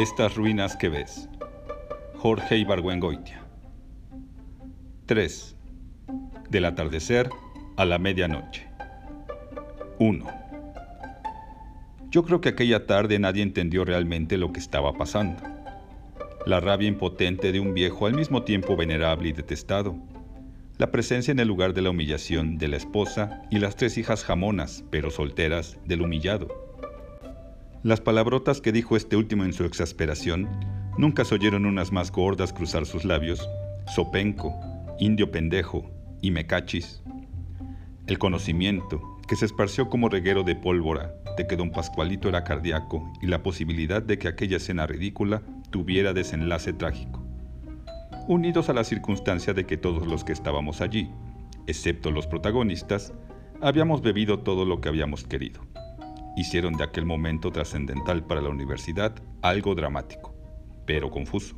Estas ruinas que ves. Jorge Ibargüengoitia. 3. Del atardecer a la medianoche. 1. Yo creo que aquella tarde nadie entendió realmente lo que estaba pasando. La rabia impotente de un viejo al mismo tiempo venerable y detestado. La presencia en el lugar de la humillación de la esposa y las tres hijas jamonas, pero solteras, del humillado las palabrotas que dijo este último en su exasperación nunca se oyeron unas más gordas cruzar sus labios, sopenco, indio pendejo y mecachis. El conocimiento, que se esparció como reguero de pólvora, de que don Pascualito era cardíaco y la posibilidad de que aquella escena ridícula tuviera desenlace trágico. Unidos a la circunstancia de que todos los que estábamos allí, excepto los protagonistas, habíamos bebido todo lo que habíamos querido hicieron de aquel momento trascendental para la universidad algo dramático, pero confuso.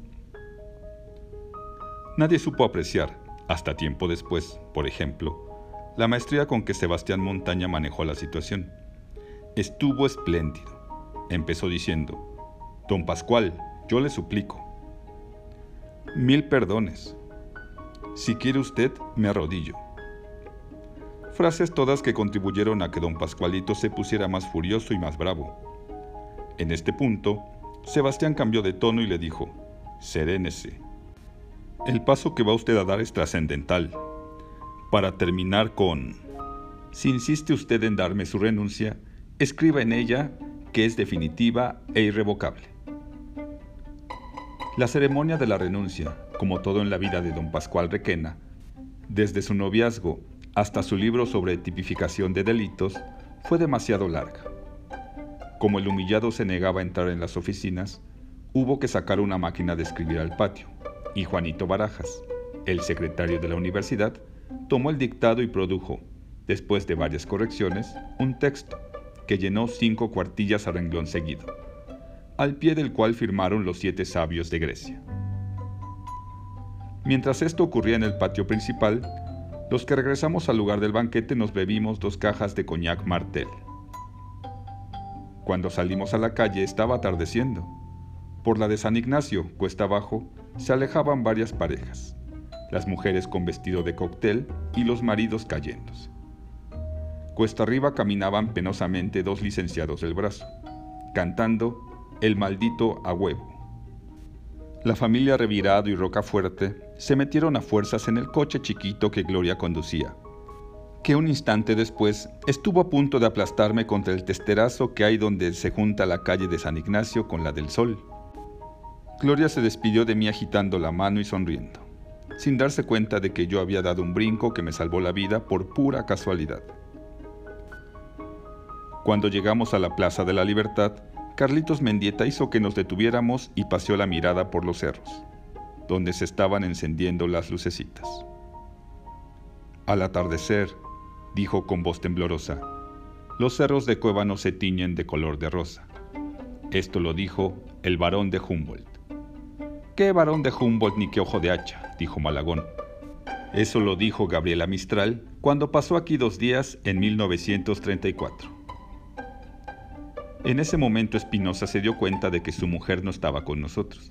Nadie supo apreciar, hasta tiempo después, por ejemplo, la maestría con que Sebastián Montaña manejó la situación. Estuvo espléndido. Empezó diciendo, Don Pascual, yo le suplico. Mil perdones. Si quiere usted, me arrodillo frases todas que contribuyeron a que don Pascualito se pusiera más furioso y más bravo. En este punto, Sebastián cambió de tono y le dijo, Serénese. El paso que va usted a dar es trascendental. Para terminar con, si insiste usted en darme su renuncia, escriba en ella que es definitiva e irrevocable. La ceremonia de la renuncia, como todo en la vida de don Pascual Requena, desde su noviazgo hasta su libro sobre tipificación de delitos, fue demasiado larga. Como el humillado se negaba a entrar en las oficinas, hubo que sacar una máquina de escribir al patio, y Juanito Barajas, el secretario de la universidad, tomó el dictado y produjo, después de varias correcciones, un texto que llenó cinco cuartillas a renglón seguido, al pie del cual firmaron los siete sabios de Grecia. Mientras esto ocurría en el patio principal, los que regresamos al lugar del banquete nos bebimos dos cajas de coñac Martel. Cuando salimos a la calle estaba atardeciendo. Por la de San Ignacio, cuesta abajo, se alejaban varias parejas, las mujeres con vestido de cóctel y los maridos cayéndose. Cuesta arriba caminaban penosamente dos licenciados del brazo, cantando El maldito a huevo. La familia Revirado y Rocafuerte se metieron a fuerzas en el coche chiquito que Gloria conducía, que un instante después estuvo a punto de aplastarme contra el testerazo que hay donde se junta la calle de San Ignacio con la del Sol. Gloria se despidió de mí agitando la mano y sonriendo, sin darse cuenta de que yo había dado un brinco que me salvó la vida por pura casualidad. Cuando llegamos a la Plaza de la Libertad, Carlitos Mendieta hizo que nos detuviéramos y paseó la mirada por los cerros, donde se estaban encendiendo las lucecitas. Al atardecer, dijo con voz temblorosa, los cerros de Cuébano se tiñen de color de rosa. Esto lo dijo el varón de Humboldt. ¿Qué varón de Humboldt ni qué ojo de hacha? dijo Malagón. Eso lo dijo Gabriela Mistral cuando pasó aquí dos días en 1934. En ese momento Espinosa se dio cuenta de que su mujer no estaba con nosotros.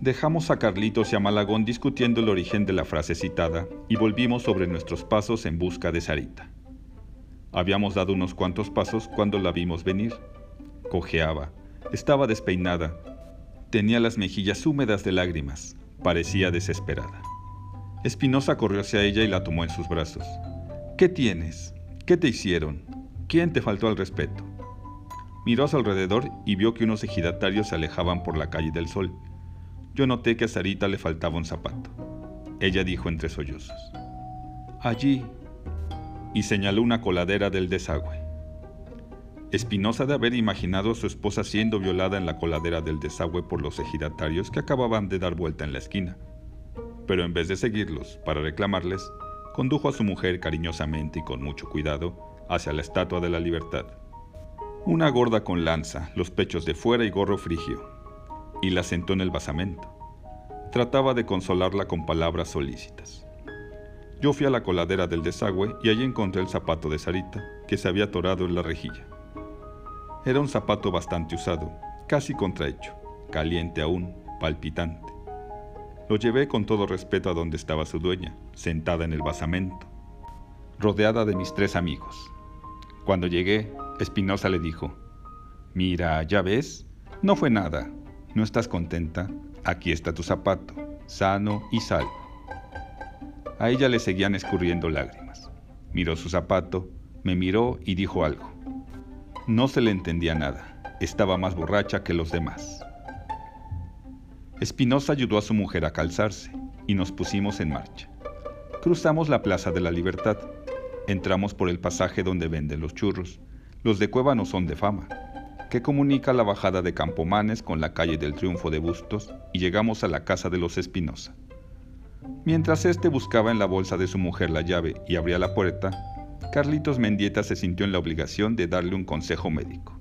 Dejamos a Carlitos y a Malagón discutiendo el origen de la frase citada y volvimos sobre nuestros pasos en busca de Sarita. Habíamos dado unos cuantos pasos cuando la vimos venir. Cojeaba, estaba despeinada, tenía las mejillas húmedas de lágrimas, parecía desesperada. Espinosa corrió hacia ella y la tomó en sus brazos. ¿Qué tienes? ¿Qué te hicieron? ¿Quién te faltó al respeto? Miró a su alrededor y vio que unos ejidatarios se alejaban por la calle del sol. Yo noté que a Sarita le faltaba un zapato. Ella dijo entre sollozos, Allí, y señaló una coladera del desagüe. Espinosa de haber imaginado a su esposa siendo violada en la coladera del desagüe por los ejidatarios que acababan de dar vuelta en la esquina. Pero en vez de seguirlos para reclamarles, condujo a su mujer cariñosamente y con mucho cuidado hacia la Estatua de la Libertad. Una gorda con lanza, los pechos de fuera y gorro frigio, y la sentó en el basamento. Trataba de consolarla con palabras solícitas. Yo fui a la coladera del desagüe y allí encontré el zapato de Sarita, que se había atorado en la rejilla. Era un zapato bastante usado, casi contrahecho, caliente aún, palpitante. Lo llevé con todo respeto a donde estaba su dueña, sentada en el basamento, rodeada de mis tres amigos. Cuando llegué, Espinosa le dijo, Mira, ya ves, no fue nada. ¿No estás contenta? Aquí está tu zapato, sano y salvo. A ella le seguían escurriendo lágrimas. Miró su zapato, me miró y dijo algo. No se le entendía nada. Estaba más borracha que los demás. Espinosa ayudó a su mujer a calzarse y nos pusimos en marcha. Cruzamos la Plaza de la Libertad. Entramos por el pasaje donde venden los churros. Los de Cueva no son de fama, que comunica la bajada de Campomanes con la calle del Triunfo de Bustos y llegamos a la casa de los Espinosa. Mientras éste buscaba en la bolsa de su mujer la llave y abría la puerta, Carlitos Mendieta se sintió en la obligación de darle un consejo médico.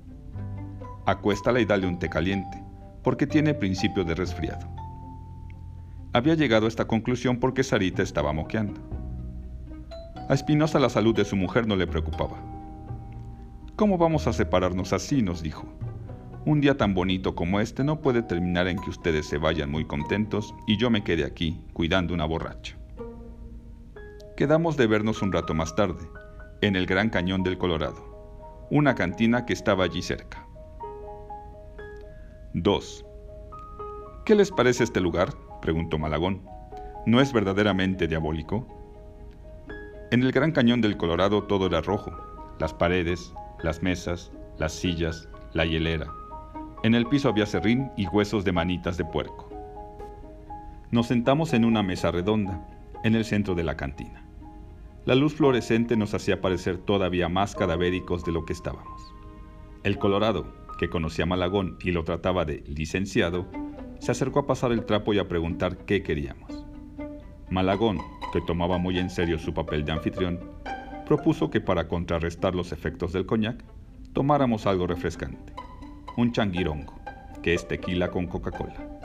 Acuéstala y dale un té caliente porque tiene principio de resfriado. Había llegado a esta conclusión porque Sarita estaba moqueando. A Espinosa la salud de su mujer no le preocupaba. ¿Cómo vamos a separarnos así? nos dijo. Un día tan bonito como este no puede terminar en que ustedes se vayan muy contentos y yo me quede aquí cuidando una borracha. Quedamos de vernos un rato más tarde, en el Gran Cañón del Colorado, una cantina que estaba allí cerca. 2. ¿Qué les parece este lugar? preguntó Malagón. ¿No es verdaderamente diabólico? En el Gran Cañón del Colorado todo era rojo, las paredes, las mesas, las sillas, la hielera. En el piso había serrín y huesos de manitas de puerco. Nos sentamos en una mesa redonda, en el centro de la cantina. La luz fluorescente nos hacía parecer todavía más cadavéricos de lo que estábamos. El Colorado, que conocía a Malagón y lo trataba de licenciado, se acercó a pasar el trapo y a preguntar qué queríamos. Malagón, que tomaba muy en serio su papel de anfitrión, propuso que para contrarrestar los efectos del coñac, tomáramos algo refrescante, un changuirongo, que es tequila con Coca-Cola.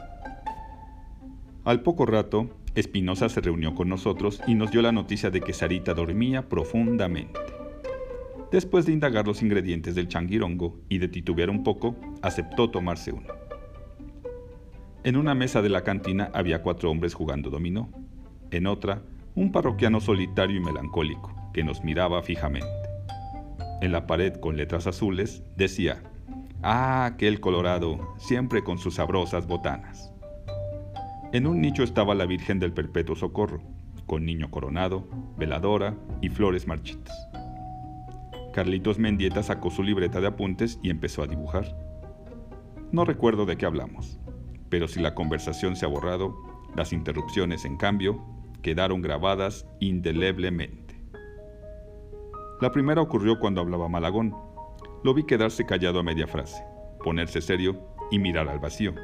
Al poco rato, Espinosa se reunió con nosotros y nos dio la noticia de que Sarita dormía profundamente. Después de indagar los ingredientes del changuirongo y de titubear un poco, aceptó tomarse uno. En una mesa de la cantina había cuatro hombres jugando dominó. En otra, un parroquiano solitario y melancólico, que nos miraba fijamente. En la pared con letras azules decía, Ah, aquel colorado, siempre con sus sabrosas botanas. En un nicho estaba la Virgen del Perpetuo Socorro, con niño coronado, veladora y flores marchitas. Carlitos Mendieta sacó su libreta de apuntes y empezó a dibujar. No recuerdo de qué hablamos, pero si la conversación se ha borrado, las interrupciones, en cambio, quedaron grabadas indeleblemente. La primera ocurrió cuando hablaba Malagón. Lo vi quedarse callado a media frase, ponerse serio y mirar al vacío,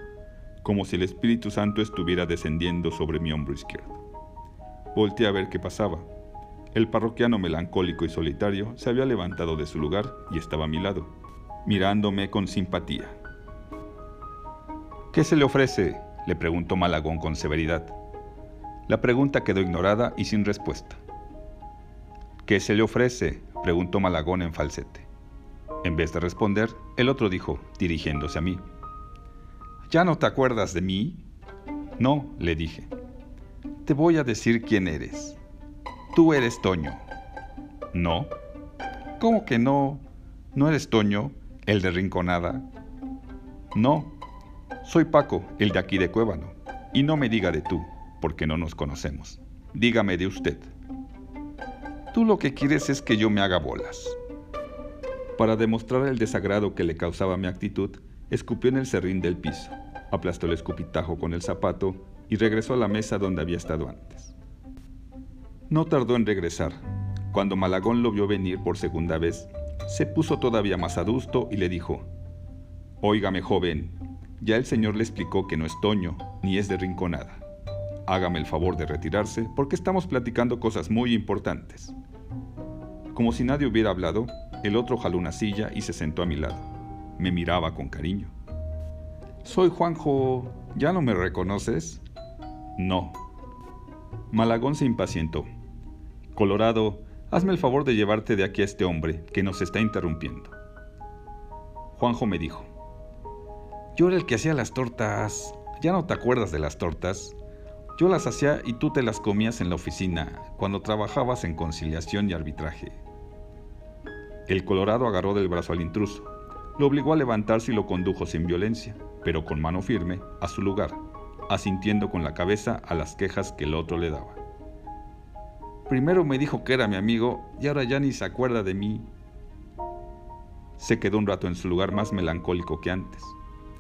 como si el Espíritu Santo estuviera descendiendo sobre mi hombro izquierdo. Volté a ver qué pasaba el parroquiano melancólico y solitario se había levantado de su lugar y estaba a mi lado, mirándome con simpatía. ¿Qué se le ofrece? le preguntó Malagón con severidad. La pregunta quedó ignorada y sin respuesta. ¿Qué se le ofrece? preguntó Malagón en falsete. En vez de responder, el otro dijo, dirigiéndose a mí. ¿Ya no te acuerdas de mí? No, le dije. Te voy a decir quién eres. Tú eres Toño. No. ¿Cómo que no? ¿No eres Toño, el de Rinconada? No. Soy Paco, el de aquí de Cuébano. Y no me diga de tú, porque no nos conocemos. Dígame de usted. Tú lo que quieres es que yo me haga bolas. Para demostrar el desagrado que le causaba mi actitud, escupió en el serrín del piso, aplastó el escupitajo con el zapato y regresó a la mesa donde había estado antes. No tardó en regresar. Cuando Malagón lo vio venir por segunda vez, se puso todavía más adusto y le dijo, Óigame joven, ya el señor le explicó que no es Toño, ni es de Rinconada. Hágame el favor de retirarse porque estamos platicando cosas muy importantes. Como si nadie hubiera hablado, el otro jaló una silla y se sentó a mi lado. Me miraba con cariño. Soy Juanjo. ¿Ya no me reconoces? No. Malagón se impacientó. Colorado, hazme el favor de llevarte de aquí a este hombre que nos está interrumpiendo. Juanjo me dijo, Yo era el que hacía las tortas. ¿Ya no te acuerdas de las tortas? Yo las hacía y tú te las comías en la oficina, cuando trabajabas en conciliación y arbitraje. El Colorado agarró del brazo al intruso, lo obligó a levantarse y lo condujo sin violencia, pero con mano firme, a su lugar, asintiendo con la cabeza a las quejas que el otro le daba. Primero me dijo que era mi amigo y ahora ya ni se acuerda de mí. Se quedó un rato en su lugar más melancólico que antes,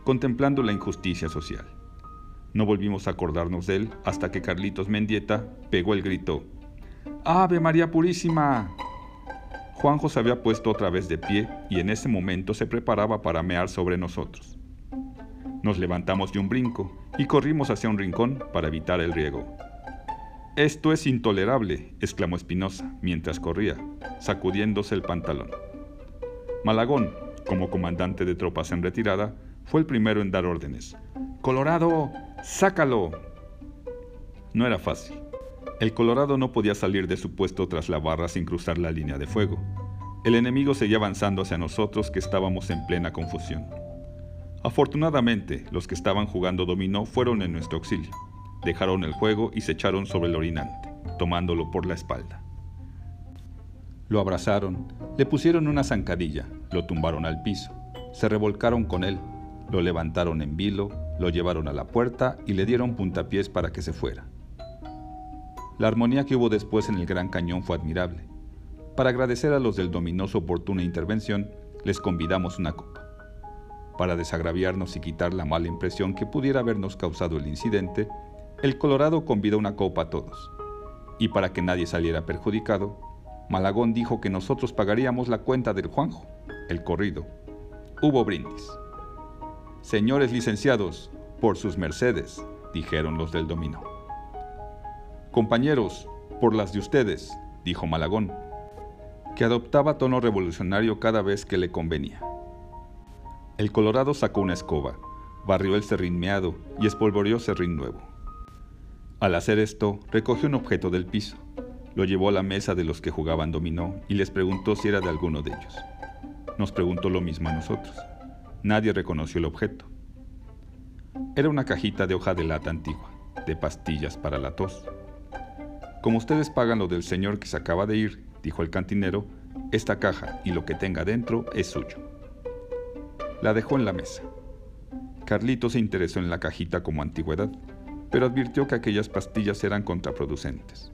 contemplando la injusticia social. No volvimos a acordarnos de él hasta que Carlitos Mendieta pegó el grito. ¡Ave María Purísima! Juanjo se había puesto otra vez de pie y en ese momento se preparaba para mear sobre nosotros. Nos levantamos de un brinco y corrimos hacia un rincón para evitar el riego. Esto es intolerable, exclamó Espinosa mientras corría, sacudiéndose el pantalón. Malagón, como comandante de tropas en retirada, fue el primero en dar órdenes. Colorado, sácalo. No era fácil. El Colorado no podía salir de su puesto tras la barra sin cruzar la línea de fuego. El enemigo seguía avanzando hacia nosotros que estábamos en plena confusión. Afortunadamente, los que estaban jugando dominó fueron en nuestro auxilio. Dejaron el juego y se echaron sobre el orinante, tomándolo por la espalda. Lo abrazaron, le pusieron una zancadilla, lo tumbaron al piso, se revolcaron con él, lo levantaron en vilo, lo llevaron a la puerta y le dieron puntapiés para que se fuera. La armonía que hubo después en el Gran Cañón fue admirable. Para agradecer a los del dominó su oportuna intervención, les convidamos una copa. Para desagraviarnos y quitar la mala impresión que pudiera habernos causado el incidente, el Colorado convidó una copa a todos. Y para que nadie saliera perjudicado, Malagón dijo que nosotros pagaríamos la cuenta del Juanjo, el corrido. Hubo brindis. Señores licenciados, por sus mercedes, dijeron los del dominó. Compañeros, por las de ustedes, dijo Malagón, que adoptaba tono revolucionario cada vez que le convenía. El Colorado sacó una escoba, barrió el serrín meado y espolvoreó serrín nuevo. Al hacer esto, recogió un objeto del piso, lo llevó a la mesa de los que jugaban dominó y les preguntó si era de alguno de ellos. Nos preguntó lo mismo a nosotros. Nadie reconoció el objeto. Era una cajita de hoja de lata antigua, de pastillas para la tos. Como ustedes pagan lo del señor que se acaba de ir, dijo el cantinero, esta caja y lo que tenga dentro es suyo. La dejó en la mesa. Carlito se interesó en la cajita como antigüedad, pero advirtió que aquellas pastillas eran contraproducentes.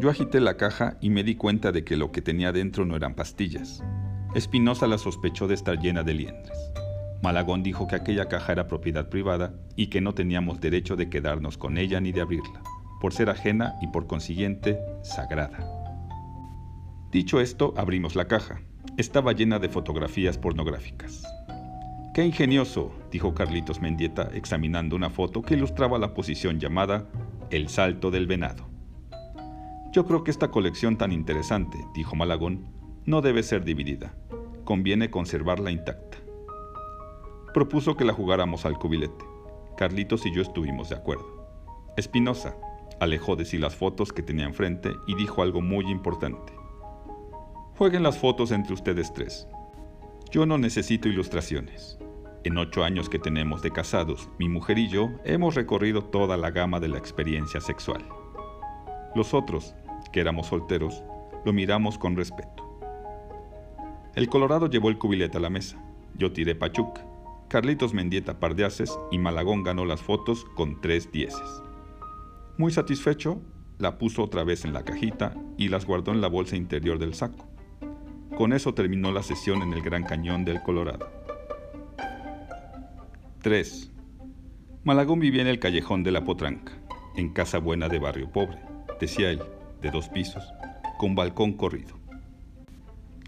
Yo agité la caja y me di cuenta de que lo que tenía dentro no eran pastillas. Espinosa la sospechó de estar llena de liendres. Malagón dijo que aquella caja era propiedad privada y que no teníamos derecho de quedarnos con ella ni de abrirla por ser ajena y por consiguiente sagrada. Dicho esto, abrimos la caja. Estaba llena de fotografías pornográficas. ¡Qué ingenioso! dijo Carlitos Mendieta examinando una foto que ilustraba la posición llamada El salto del venado. Yo creo que esta colección tan interesante, dijo Malagón, no debe ser dividida. Conviene conservarla intacta. Propuso que la jugáramos al cubilete. Carlitos y yo estuvimos de acuerdo. Espinosa, Alejó de sí las fotos que tenía enfrente y dijo algo muy importante. Jueguen las fotos entre ustedes tres. Yo no necesito ilustraciones. En ocho años que tenemos de casados, mi mujer y yo hemos recorrido toda la gama de la experiencia sexual. Los otros, que éramos solteros, lo miramos con respeto. El Colorado llevó el cubilete a la mesa. Yo tiré pachuca. Carlitos Mendieta par de y Malagón ganó las fotos con tres dieces. Muy satisfecho, la puso otra vez en la cajita y las guardó en la bolsa interior del saco. Con eso terminó la sesión en el Gran Cañón del Colorado. 3. Malagón vivía en el callejón de la Potranca, en casa buena de barrio pobre, decía él, de dos pisos, con balcón corrido.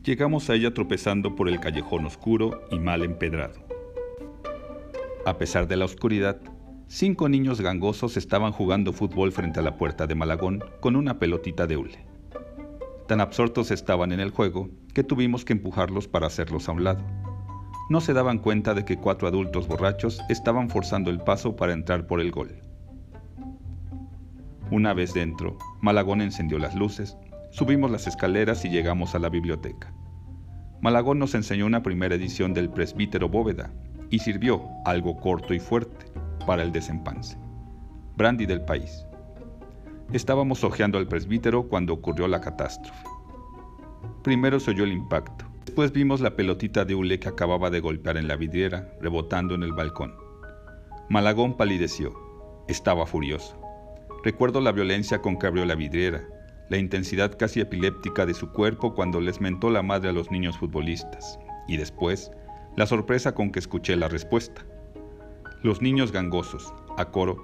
Llegamos a ella tropezando por el callejón oscuro y mal empedrado. A pesar de la oscuridad, Cinco niños gangosos estaban jugando fútbol frente a la puerta de Malagón con una pelotita de hule. Tan absortos estaban en el juego que tuvimos que empujarlos para hacerlos a un lado. No se daban cuenta de que cuatro adultos borrachos estaban forzando el paso para entrar por el gol. Una vez dentro, Malagón encendió las luces, subimos las escaleras y llegamos a la biblioteca. Malagón nos enseñó una primera edición del Presbítero Bóveda y sirvió, algo corto y fuerte, para el desempance. Brandy del país. Estábamos hojeando al presbítero cuando ocurrió la catástrofe. Primero se oyó el impacto. Después vimos la pelotita de hule que acababa de golpear en la vidriera, rebotando en el balcón. Malagón palideció. Estaba furioso. Recuerdo la violencia con que abrió la vidriera, la intensidad casi epiléptica de su cuerpo cuando les mentó la madre a los niños futbolistas, y después la sorpresa con que escuché la respuesta. Los niños gangosos, a coro,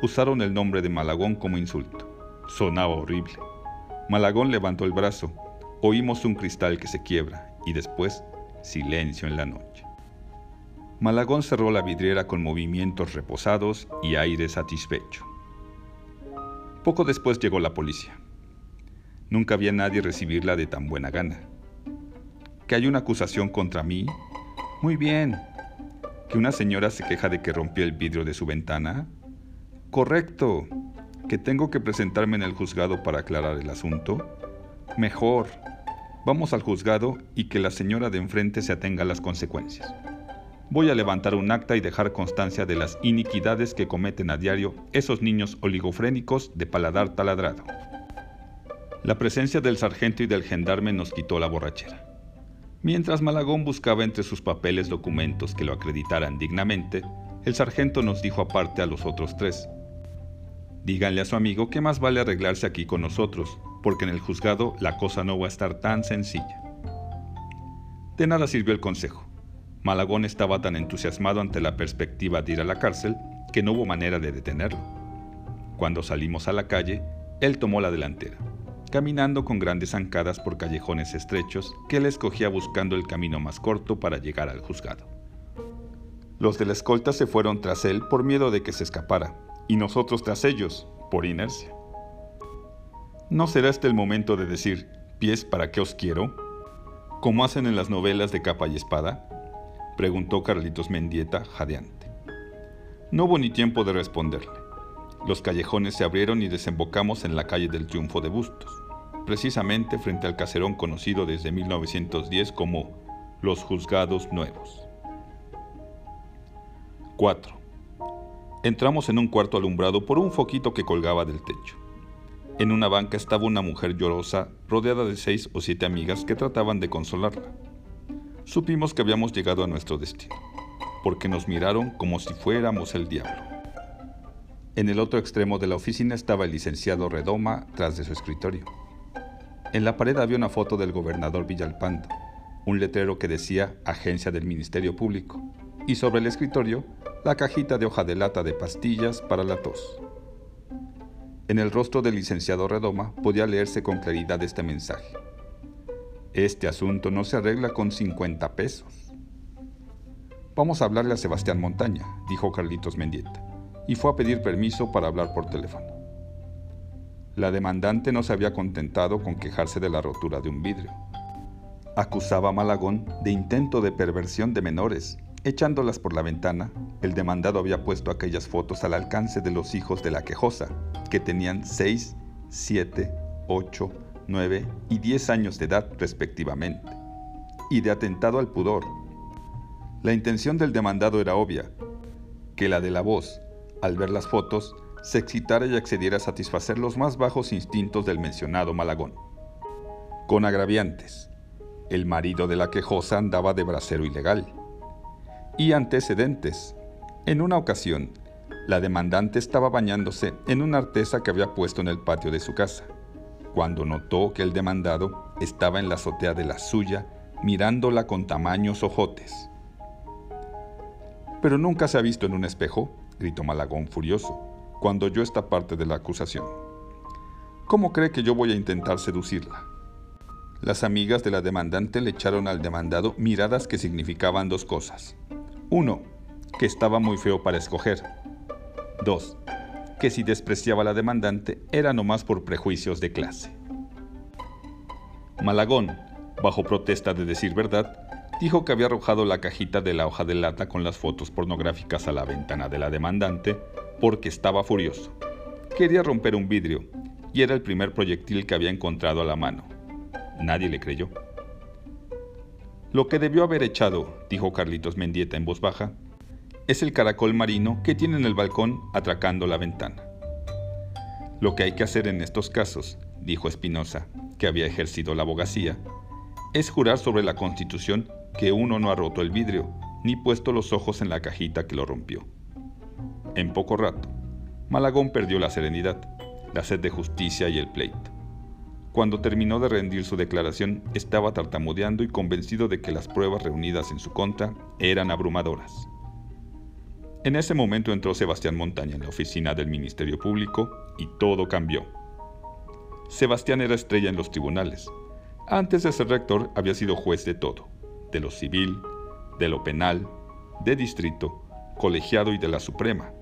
usaron el nombre de Malagón como insulto. Sonaba horrible. Malagón levantó el brazo, oímos un cristal que se quiebra y después silencio en la noche. Malagón cerró la vidriera con movimientos reposados y aire satisfecho. Poco después llegó la policía. Nunca había nadie recibirla de tan buena gana. ¿Que hay una acusación contra mí? Muy bien. ¿Que una señora se queja de que rompió el vidrio de su ventana? Correcto. ¿Que tengo que presentarme en el juzgado para aclarar el asunto? Mejor. Vamos al juzgado y que la señora de enfrente se atenga a las consecuencias. Voy a levantar un acta y dejar constancia de las iniquidades que cometen a diario esos niños oligofrénicos de paladar taladrado. La presencia del sargento y del gendarme nos quitó la borrachera. Mientras Malagón buscaba entre sus papeles documentos que lo acreditaran dignamente, el sargento nos dijo aparte a los otros tres, Díganle a su amigo que más vale arreglarse aquí con nosotros, porque en el juzgado la cosa no va a estar tan sencilla. De nada sirvió el consejo. Malagón estaba tan entusiasmado ante la perspectiva de ir a la cárcel que no hubo manera de detenerlo. Cuando salimos a la calle, él tomó la delantera caminando con grandes zancadas por callejones estrechos que él escogía buscando el camino más corto para llegar al juzgado. Los de la escolta se fueron tras él por miedo de que se escapara, y nosotros tras ellos, por inercia. ¿No será este el momento de decir, pies, ¿para qué os quiero? Como hacen en las novelas de capa y espada? Preguntó Carlitos Mendieta, jadeante. No hubo ni tiempo de responderle. Los callejones se abrieron y desembocamos en la calle del Triunfo de Bustos, precisamente frente al caserón conocido desde 1910 como Los Juzgados Nuevos. 4. Entramos en un cuarto alumbrado por un foquito que colgaba del techo. En una banca estaba una mujer llorosa, rodeada de seis o siete amigas que trataban de consolarla. Supimos que habíamos llegado a nuestro destino, porque nos miraron como si fuéramos el diablo. En el otro extremo de la oficina estaba el licenciado Redoma tras de su escritorio. En la pared había una foto del gobernador Villalpando, un letrero que decía Agencia del Ministerio Público, y sobre el escritorio la cajita de hoja de lata de pastillas para la tos. En el rostro del licenciado Redoma podía leerse con claridad este mensaje. Este asunto no se arregla con 50 pesos. Vamos a hablarle a Sebastián Montaña, dijo Carlitos Mendieta y fue a pedir permiso para hablar por teléfono. La demandante no se había contentado con quejarse de la rotura de un vidrio. Acusaba a Malagón de intento de perversión de menores. Echándolas por la ventana, el demandado había puesto aquellas fotos al alcance de los hijos de la quejosa, que tenían 6, 7, 8, 9 y 10 años de edad respectivamente, y de atentado al pudor. La intención del demandado era obvia, que la de la voz, al ver las fotos, se excitara y accediera a satisfacer los más bajos instintos del mencionado Malagón. Con agraviantes. El marido de la quejosa andaba de bracero ilegal. Y antecedentes. En una ocasión, la demandante estaba bañándose en una artesa que había puesto en el patio de su casa, cuando notó que el demandado estaba en la azotea de la suya mirándola con tamaños ojotes. Pero nunca se ha visto en un espejo gritó Malagón furioso, cuando oyó esta parte de la acusación. ¿Cómo cree que yo voy a intentar seducirla? Las amigas de la demandante le echaron al demandado miradas que significaban dos cosas. Uno, que estaba muy feo para escoger. Dos, que si despreciaba a la demandante era nomás por prejuicios de clase. Malagón, bajo protesta de decir verdad, dijo que había arrojado la cajita de la hoja de lata con las fotos pornográficas a la ventana de la demandante porque estaba furioso. Quería romper un vidrio y era el primer proyectil que había encontrado a la mano. Nadie le creyó. Lo que debió haber echado, dijo Carlitos Mendieta en voz baja, es el caracol marino que tiene en el balcón atracando la ventana. Lo que hay que hacer en estos casos, dijo Espinosa, que había ejercido la abogacía, es jurar sobre la Constitución que uno no ha roto el vidrio, ni puesto los ojos en la cajita que lo rompió. En poco rato, Malagón perdió la serenidad, la sed de justicia y el pleito. Cuando terminó de rendir su declaración, estaba tartamudeando y convencido de que las pruebas reunidas en su contra eran abrumadoras. En ese momento entró Sebastián Montaña en la oficina del Ministerio Público y todo cambió. Sebastián era estrella en los tribunales. Antes de ser rector había sido juez de todo, de lo civil, de lo penal, de distrito, colegiado y de la Suprema.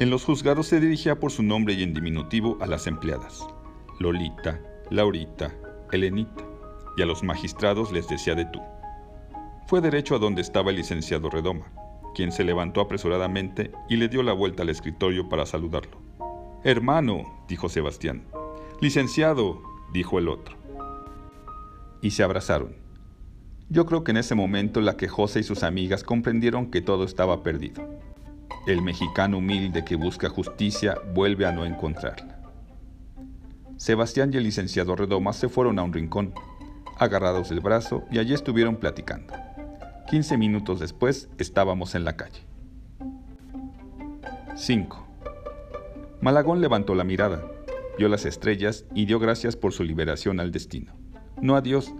En los juzgados se dirigía por su nombre y en diminutivo a las empleadas, Lolita, Laurita, Helenita, y a los magistrados les decía de tú. Fue derecho a donde estaba el licenciado Redoma, quien se levantó apresuradamente y le dio la vuelta al escritorio para saludarlo. Hermano, dijo Sebastián. Licenciado, dijo el otro. Y se abrazaron. Yo creo que en ese momento la quejosa y sus amigas comprendieron que todo estaba perdido. El mexicano humilde que busca justicia vuelve a no encontrarla. Sebastián y el licenciado Redoma se fueron a un rincón, agarrados del brazo, y allí estuvieron platicando. Quince minutos después estábamos en la calle. 5. Malagón levantó la mirada, vio las estrellas y dio gracias por su liberación al destino. No a Dios,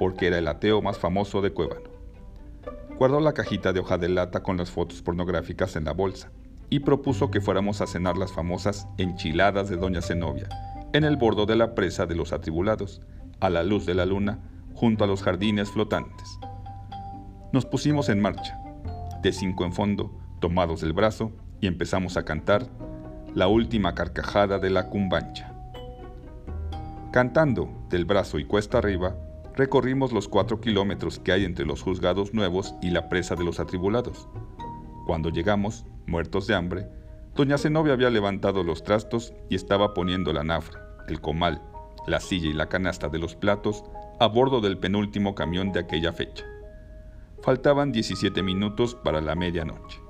porque era el ateo más famoso de Cuébano guardó la cajita de hoja de lata con las fotos pornográficas en la bolsa y propuso que fuéramos a cenar las famosas enchiladas de Doña Zenobia en el bordo de la presa de los atribulados, a la luz de la luna, junto a los jardines flotantes. Nos pusimos en marcha, de cinco en fondo, tomados del brazo, y empezamos a cantar la última carcajada de la cumbancha. Cantando, del brazo y cuesta arriba, recorrimos los cuatro kilómetros que hay entre los juzgados nuevos y la presa de los atribulados. Cuando llegamos, muertos de hambre, doña Zenobia había levantado los trastos y estaba poniendo la nafra, el comal, la silla y la canasta de los platos a bordo del penúltimo camión de aquella fecha. Faltaban 17 minutos para la medianoche.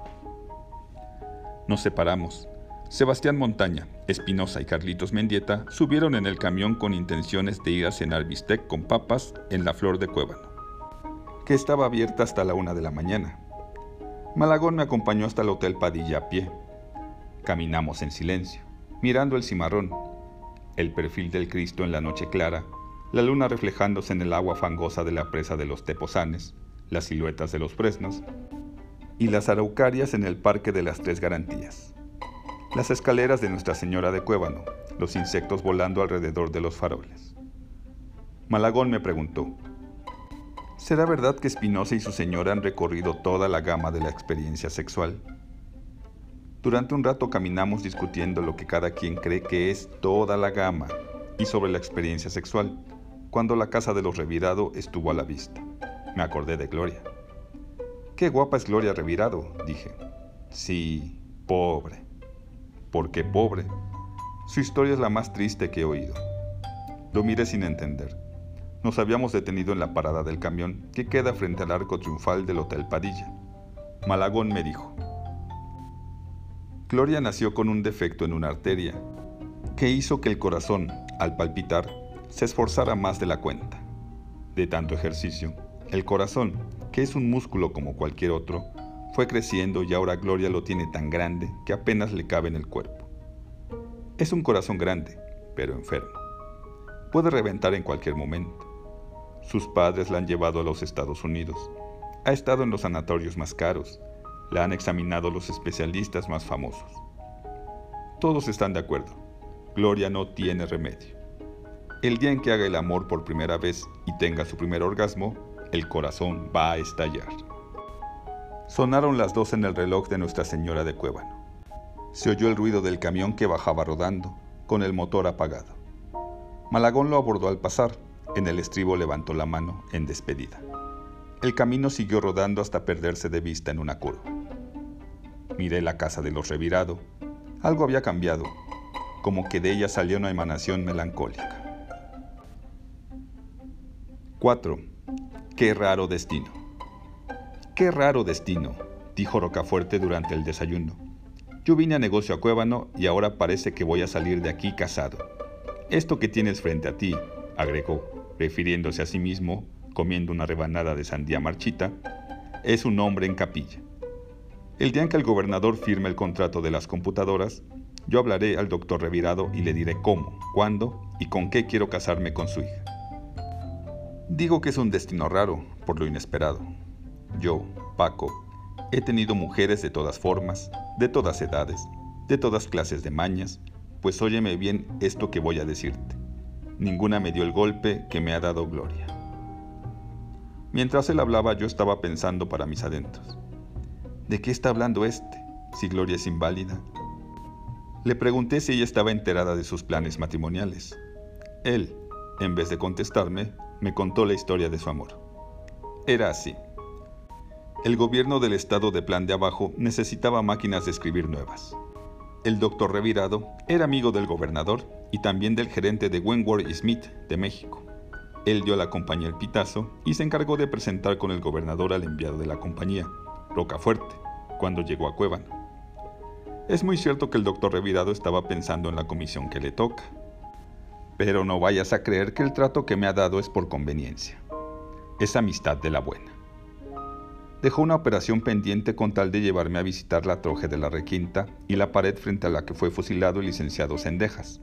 Nos separamos Sebastián Montaña, Espinosa y Carlitos Mendieta subieron en el camión con intenciones de ir a cenar bistec con papas en la Flor de Cuébano, que estaba abierta hasta la una de la mañana. Malagón me acompañó hasta el Hotel Padilla a pie. Caminamos en silencio, mirando el cimarrón, el perfil del Cristo en la noche clara, la luna reflejándose en el agua fangosa de la presa de los Teposanes, las siluetas de los fresnos y las araucarias en el Parque de las Tres Garantías las escaleras de Nuestra Señora de Cuébano, los insectos volando alrededor de los faroles. Malagón me preguntó, ¿será verdad que Espinosa y su señora han recorrido toda la gama de la experiencia sexual? Durante un rato caminamos discutiendo lo que cada quien cree que es toda la gama y sobre la experiencia sexual, cuando la casa de los Revirado estuvo a la vista. Me acordé de Gloria. Qué guapa es Gloria Revirado, dije. Sí, pobre. Porque pobre. Su historia es la más triste que he oído. Lo miré sin entender. Nos habíamos detenido en la parada del camión que queda frente al arco triunfal del Hotel Padilla. Malagón me dijo, Gloria nació con un defecto en una arteria que hizo que el corazón, al palpitar, se esforzara más de la cuenta. De tanto ejercicio, el corazón, que es un músculo como cualquier otro, fue creciendo y ahora Gloria lo tiene tan grande que apenas le cabe en el cuerpo. Es un corazón grande, pero enfermo. Puede reventar en cualquier momento. Sus padres la han llevado a los Estados Unidos. Ha estado en los sanatorios más caros. La han examinado los especialistas más famosos. Todos están de acuerdo. Gloria no tiene remedio. El día en que haga el amor por primera vez y tenga su primer orgasmo, el corazón va a estallar. Sonaron las dos en el reloj de Nuestra Señora de Cuébano. Se oyó el ruido del camión que bajaba rodando, con el motor apagado. Malagón lo abordó al pasar. En el estribo levantó la mano en despedida. El camino siguió rodando hasta perderse de vista en una curva. Miré la casa de los Revirado. Algo había cambiado, como que de ella salió una emanación melancólica. 4. Qué raro destino. Qué raro destino, dijo Rocafuerte durante el desayuno. Yo vine a negocio a Cuébano y ahora parece que voy a salir de aquí casado. Esto que tienes frente a ti, agregó, refiriéndose a sí mismo, comiendo una rebanada de sandía marchita, es un hombre en capilla. El día en que el gobernador firme el contrato de las computadoras, yo hablaré al doctor Revirado y le diré cómo, cuándo y con qué quiero casarme con su hija. Digo que es un destino raro, por lo inesperado. Yo, Paco, he tenido mujeres de todas formas, de todas edades, de todas clases de mañas, pues óyeme bien esto que voy a decirte. Ninguna me dio el golpe que me ha dado Gloria. Mientras él hablaba yo estaba pensando para mis adentros. ¿De qué está hablando este, si Gloria es inválida? Le pregunté si ella estaba enterada de sus planes matrimoniales. Él, en vez de contestarme, me contó la historia de su amor. Era así. El gobierno del estado de Plan de Abajo necesitaba máquinas de escribir nuevas. El doctor Revirado era amigo del gobernador y también del gerente de Wentworth Smith de México. Él dio a la compañía el pitazo y se encargó de presentar con el gobernador al enviado de la compañía, Rocafuerte, cuando llegó a Cuevana. Es muy cierto que el doctor Revirado estaba pensando en la comisión que le toca. Pero no vayas a creer que el trato que me ha dado es por conveniencia. Es amistad de la buena dejó una operación pendiente con tal de llevarme a visitar la troje de la requinta y la pared frente a la que fue fusilado el licenciado Sendejas.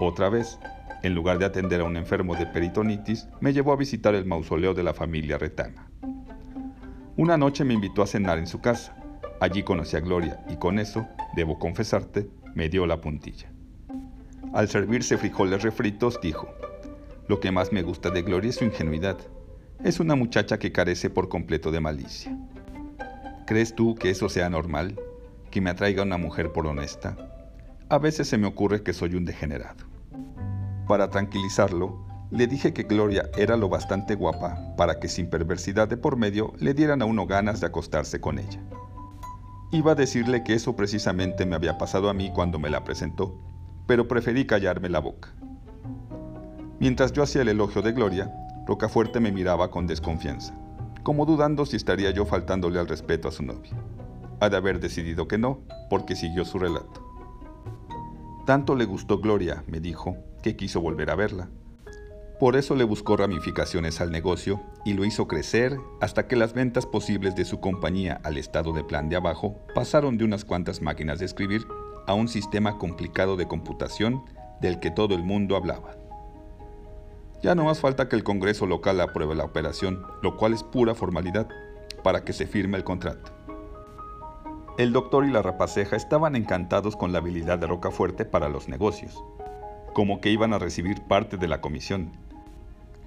Otra vez, en lugar de atender a un enfermo de peritonitis, me llevó a visitar el mausoleo de la familia Retana. Una noche me invitó a cenar en su casa. Allí conocí a Gloria y con eso, debo confesarte, me dio la puntilla. Al servirse frijoles refritos, dijo, lo que más me gusta de Gloria es su ingenuidad es una muchacha que carece por completo de malicia. ¿Crees tú que eso sea normal? ¿Que me atraiga una mujer por honesta? A veces se me ocurre que soy un degenerado. Para tranquilizarlo, le dije que Gloria era lo bastante guapa para que sin perversidad de por medio le dieran a uno ganas de acostarse con ella. Iba a decirle que eso precisamente me había pasado a mí cuando me la presentó, pero preferí callarme la boca. Mientras yo hacía el elogio de Gloria, Rocafuerte me miraba con desconfianza, como dudando si estaría yo faltándole al respeto a su novia. Ha de haber decidido que no, porque siguió su relato. Tanto le gustó Gloria, me dijo, que quiso volver a verla. Por eso le buscó ramificaciones al negocio y lo hizo crecer hasta que las ventas posibles de su compañía al estado de plan de abajo pasaron de unas cuantas máquinas de escribir a un sistema complicado de computación del que todo el mundo hablaba. Ya no más falta que el Congreso local apruebe la operación, lo cual es pura formalidad, para que se firme el contrato. El doctor y la rapaceja estaban encantados con la habilidad de Rocafuerte para los negocios, como que iban a recibir parte de la comisión.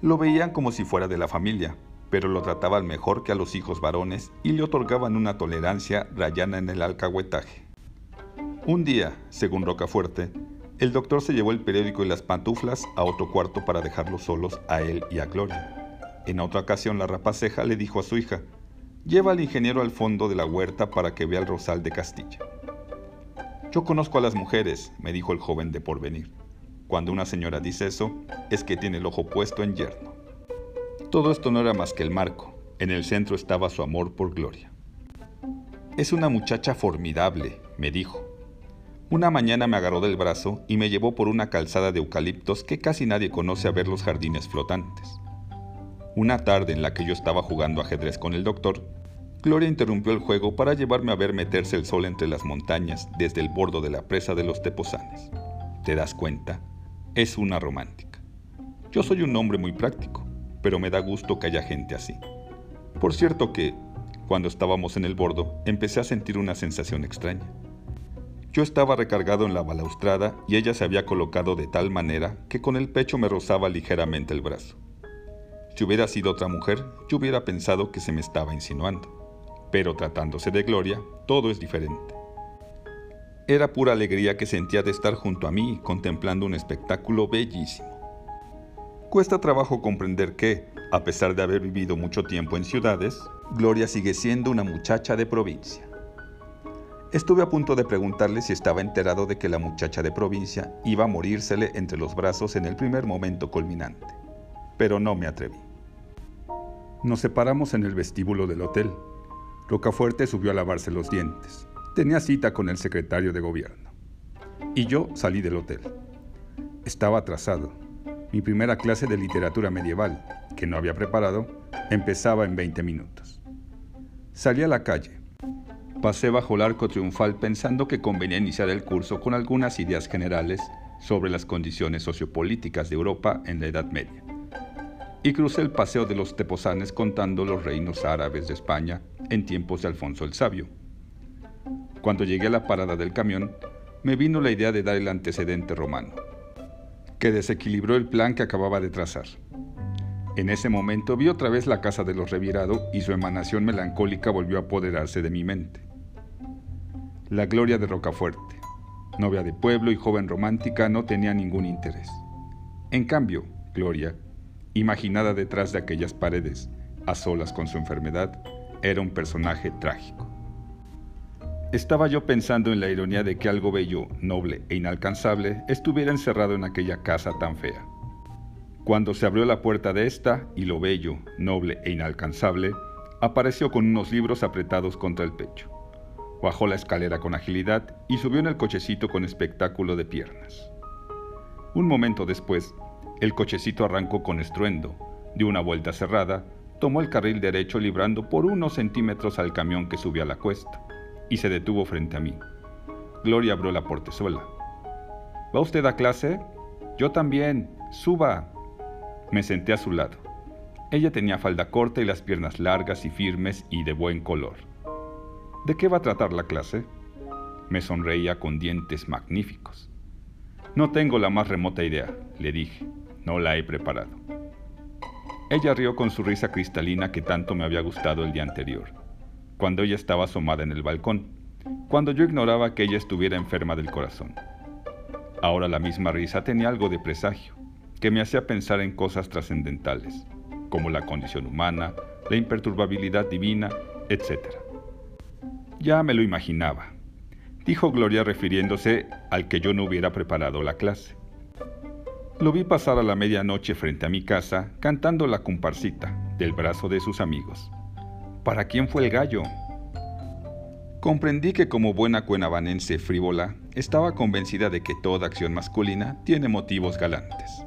Lo veían como si fuera de la familia, pero lo trataban mejor que a los hijos varones y le otorgaban una tolerancia rayana en el alcahuetaje. Un día, según Rocafuerte, el doctor se llevó el periódico y las pantuflas a otro cuarto para dejarlos solos a él y a Gloria. En otra ocasión la rapaceja le dijo a su hija, lleva al ingeniero al fondo de la huerta para que vea el rosal de Castilla. Yo conozco a las mujeres, me dijo el joven de porvenir. Cuando una señora dice eso, es que tiene el ojo puesto en yerno. Todo esto no era más que el marco. En el centro estaba su amor por Gloria. Es una muchacha formidable, me dijo. Una mañana me agarró del brazo y me llevó por una calzada de eucaliptos que casi nadie conoce a ver los jardines flotantes. Una tarde en la que yo estaba jugando ajedrez con el doctor, Gloria interrumpió el juego para llevarme a ver meterse el sol entre las montañas desde el bordo de la presa de los Tepozanes. ¿Te das cuenta? Es una romántica. Yo soy un hombre muy práctico, pero me da gusto que haya gente así. Por cierto que, cuando estábamos en el bordo, empecé a sentir una sensación extraña. Yo estaba recargado en la balaustrada y ella se había colocado de tal manera que con el pecho me rozaba ligeramente el brazo. Si hubiera sido otra mujer, yo hubiera pensado que se me estaba insinuando. Pero tratándose de Gloria, todo es diferente. Era pura alegría que sentía de estar junto a mí contemplando un espectáculo bellísimo. Cuesta trabajo comprender que, a pesar de haber vivido mucho tiempo en ciudades, Gloria sigue siendo una muchacha de provincia. Estuve a punto de preguntarle si estaba enterado de que la muchacha de provincia iba a morírsele entre los brazos en el primer momento culminante, pero no me atreví. Nos separamos en el vestíbulo del hotel. Rocafuerte subió a lavarse los dientes. Tenía cita con el secretario de gobierno. Y yo salí del hotel. Estaba atrasado. Mi primera clase de literatura medieval, que no había preparado, empezaba en 20 minutos. Salí a la calle. Pasé bajo el arco triunfal pensando que convenía iniciar el curso con algunas ideas generales sobre las condiciones sociopolíticas de Europa en la Edad Media. Y crucé el paseo de los Teposanes contando los reinos árabes de España en tiempos de Alfonso el Sabio. Cuando llegué a la parada del camión, me vino la idea de dar el antecedente romano, que desequilibró el plan que acababa de trazar. En ese momento vi otra vez la casa de los Revirado y su emanación melancólica volvió a apoderarse de mi mente. La gloria de Rocafuerte, novia de pueblo y joven romántica, no tenía ningún interés. En cambio, Gloria, imaginada detrás de aquellas paredes, a solas con su enfermedad, era un personaje trágico. Estaba yo pensando en la ironía de que algo bello, noble e inalcanzable estuviera encerrado en aquella casa tan fea. Cuando se abrió la puerta de esta y lo bello, noble e inalcanzable apareció con unos libros apretados contra el pecho. Bajó la escalera con agilidad y subió en el cochecito con espectáculo de piernas. Un momento después, el cochecito arrancó con estruendo, dio una vuelta cerrada, tomó el carril derecho librando por unos centímetros al camión que subía la cuesta, y se detuvo frente a mí. Gloria abrió la portezuela. ¿Va usted a clase? Yo también. Suba. Me senté a su lado. Ella tenía falda corta y las piernas largas y firmes y de buen color. ¿De qué va a tratar la clase? Me sonreía con dientes magníficos. No tengo la más remota idea, le dije. No la he preparado. Ella rió con su risa cristalina que tanto me había gustado el día anterior, cuando ella estaba asomada en el balcón, cuando yo ignoraba que ella estuviera enferma del corazón. Ahora la misma risa tenía algo de presagio, que me hacía pensar en cosas trascendentales, como la condición humana, la imperturbabilidad divina, etc. Ya me lo imaginaba, dijo Gloria refiriéndose al que yo no hubiera preparado la clase. Lo vi pasar a la medianoche frente a mi casa cantando la comparsita del brazo de sus amigos. ¿Para quién fue el gallo? Comprendí que como buena cuenavanense frívola, estaba convencida de que toda acción masculina tiene motivos galantes.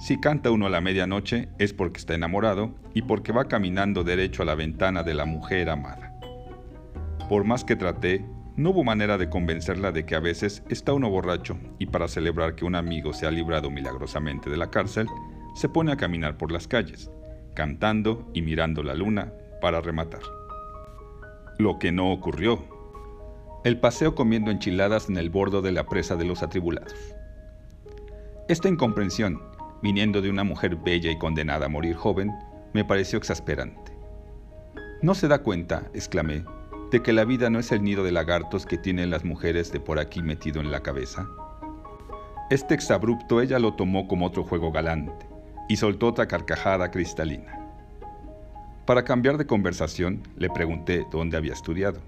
Si canta uno a la medianoche es porque está enamorado y porque va caminando derecho a la ventana de la mujer amada. Por más que traté, no hubo manera de convencerla de que a veces está uno borracho y para celebrar que un amigo se ha librado milagrosamente de la cárcel, se pone a caminar por las calles, cantando y mirando la luna para rematar. Lo que no ocurrió. El paseo comiendo enchiladas en el bordo de la presa de los atribulados. Esta incomprensión, viniendo de una mujer bella y condenada a morir joven, me pareció exasperante. ¿No se da cuenta, exclamé, de que la vida no es el nido de lagartos que tienen las mujeres de por aquí metido en la cabeza? Este exabrupto ella lo tomó como otro juego galante y soltó otra carcajada cristalina. Para cambiar de conversación, le pregunté dónde había estudiado.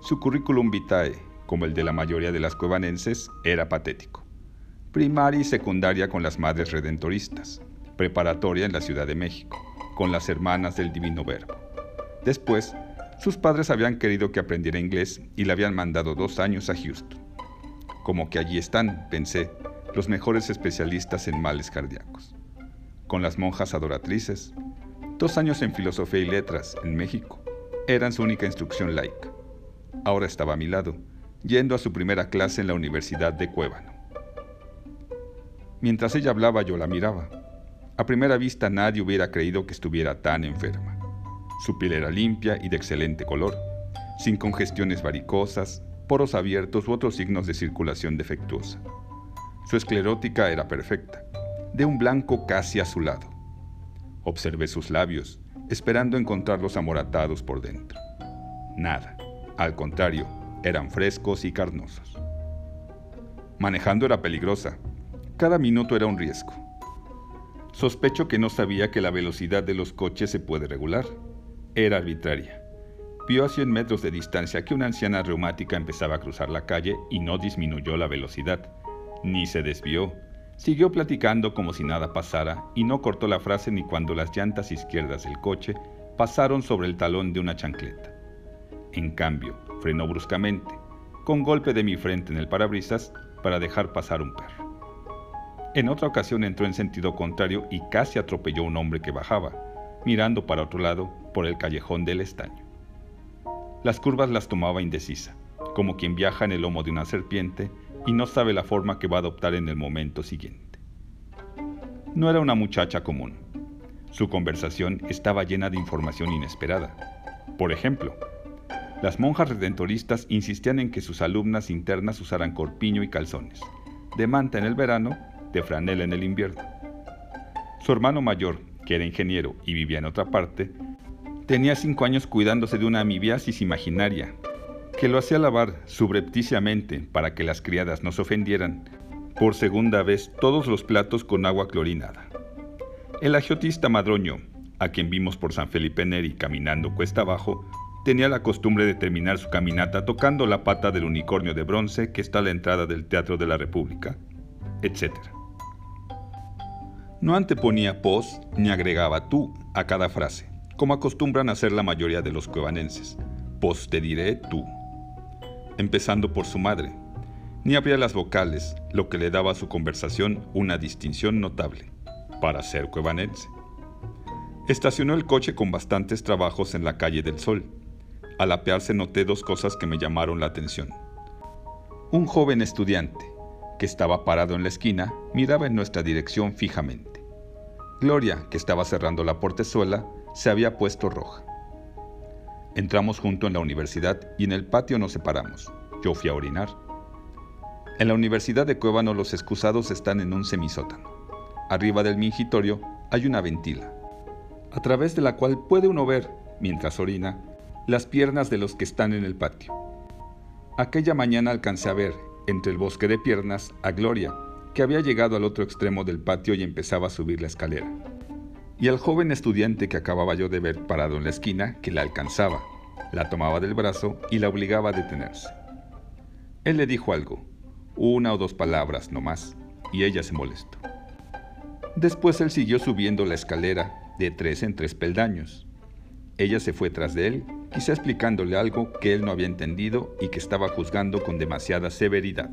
Su currículum vitae, como el de la mayoría de las cuevanenses, era patético. Primaria y secundaria con las Madres Redentoristas, preparatoria en la Ciudad de México, con las Hermanas del Divino Verbo. Después, sus padres habían querido que aprendiera inglés y le habían mandado dos años a Houston. Como que allí están, pensé, los mejores especialistas en males cardíacos. Con las monjas adoratrices, dos años en filosofía y letras en México, eran su única instrucción laica. Ahora estaba a mi lado, yendo a su primera clase en la Universidad de Cuébano. Mientras ella hablaba yo la miraba. A primera vista nadie hubiera creído que estuviera tan enferma. Su piel era limpia y de excelente color, sin congestiones varicosas, poros abiertos u otros signos de circulación defectuosa. Su esclerótica era perfecta, de un blanco casi azulado. Observé sus labios, esperando encontrarlos amoratados por dentro. Nada, al contrario, eran frescos y carnosos. Manejando era peligrosa. Cada minuto era un riesgo. Sospecho que no sabía que la velocidad de los coches se puede regular era arbitraria. Vio a 100 metros de distancia que una anciana reumática empezaba a cruzar la calle y no disminuyó la velocidad, ni se desvió. Siguió platicando como si nada pasara y no cortó la frase ni cuando las llantas izquierdas del coche pasaron sobre el talón de una chancleta. En cambio, frenó bruscamente, con golpe de mi frente en el parabrisas, para dejar pasar un perro. En otra ocasión entró en sentido contrario y casi atropelló a un hombre que bajaba, mirando para otro lado por el callejón del estaño. Las curvas las tomaba indecisa, como quien viaja en el lomo de una serpiente y no sabe la forma que va a adoptar en el momento siguiente. No era una muchacha común. Su conversación estaba llena de información inesperada. Por ejemplo, las monjas redentoristas insistían en que sus alumnas internas usaran corpiño y calzones, de manta en el verano, de franela en el invierno. Su hermano mayor, que era ingeniero y vivía en otra parte, tenía cinco años cuidándose de una amibiasis imaginaria, que lo hacía lavar subrepticiamente para que las criadas no se ofendieran, por segunda vez todos los platos con agua clorinada. El agiotista madroño, a quien vimos por San Felipe Neri caminando cuesta abajo, tenía la costumbre de terminar su caminata tocando la pata del unicornio de bronce que está a la entrada del Teatro de la República, etc. No anteponía pos ni agregaba tú a cada frase, como acostumbran hacer la mayoría de los cuevanenses. Pos te diré tú. Empezando por su madre. Ni abría las vocales, lo que le daba a su conversación una distinción notable, para ser cuevanense. Estacionó el coche con bastantes trabajos en la calle del Sol, al apearse noté dos cosas que me llamaron la atención. Un joven estudiante, que estaba parado en la esquina, miraba en nuestra dirección fijamente. Gloria, que estaba cerrando la portezuela, se había puesto roja. Entramos junto en la universidad y en el patio nos separamos. Yo fui a orinar. En la Universidad de Cuébano los excusados están en un semisótano. Arriba del mingitorio hay una ventila, a través de la cual puede uno ver, mientras orina, las piernas de los que están en el patio. Aquella mañana alcancé a ver, entre el bosque de piernas, a Gloria, que había llegado al otro extremo del patio y empezaba a subir la escalera. Y al joven estudiante que acababa yo de ver parado en la esquina, que la alcanzaba, la tomaba del brazo y la obligaba a detenerse. Él le dijo algo, una o dos palabras no más, y ella se molestó. Después él siguió subiendo la escalera de tres en tres peldaños. Ella se fue tras de él quizá explicándole algo que él no había entendido y que estaba juzgando con demasiada severidad.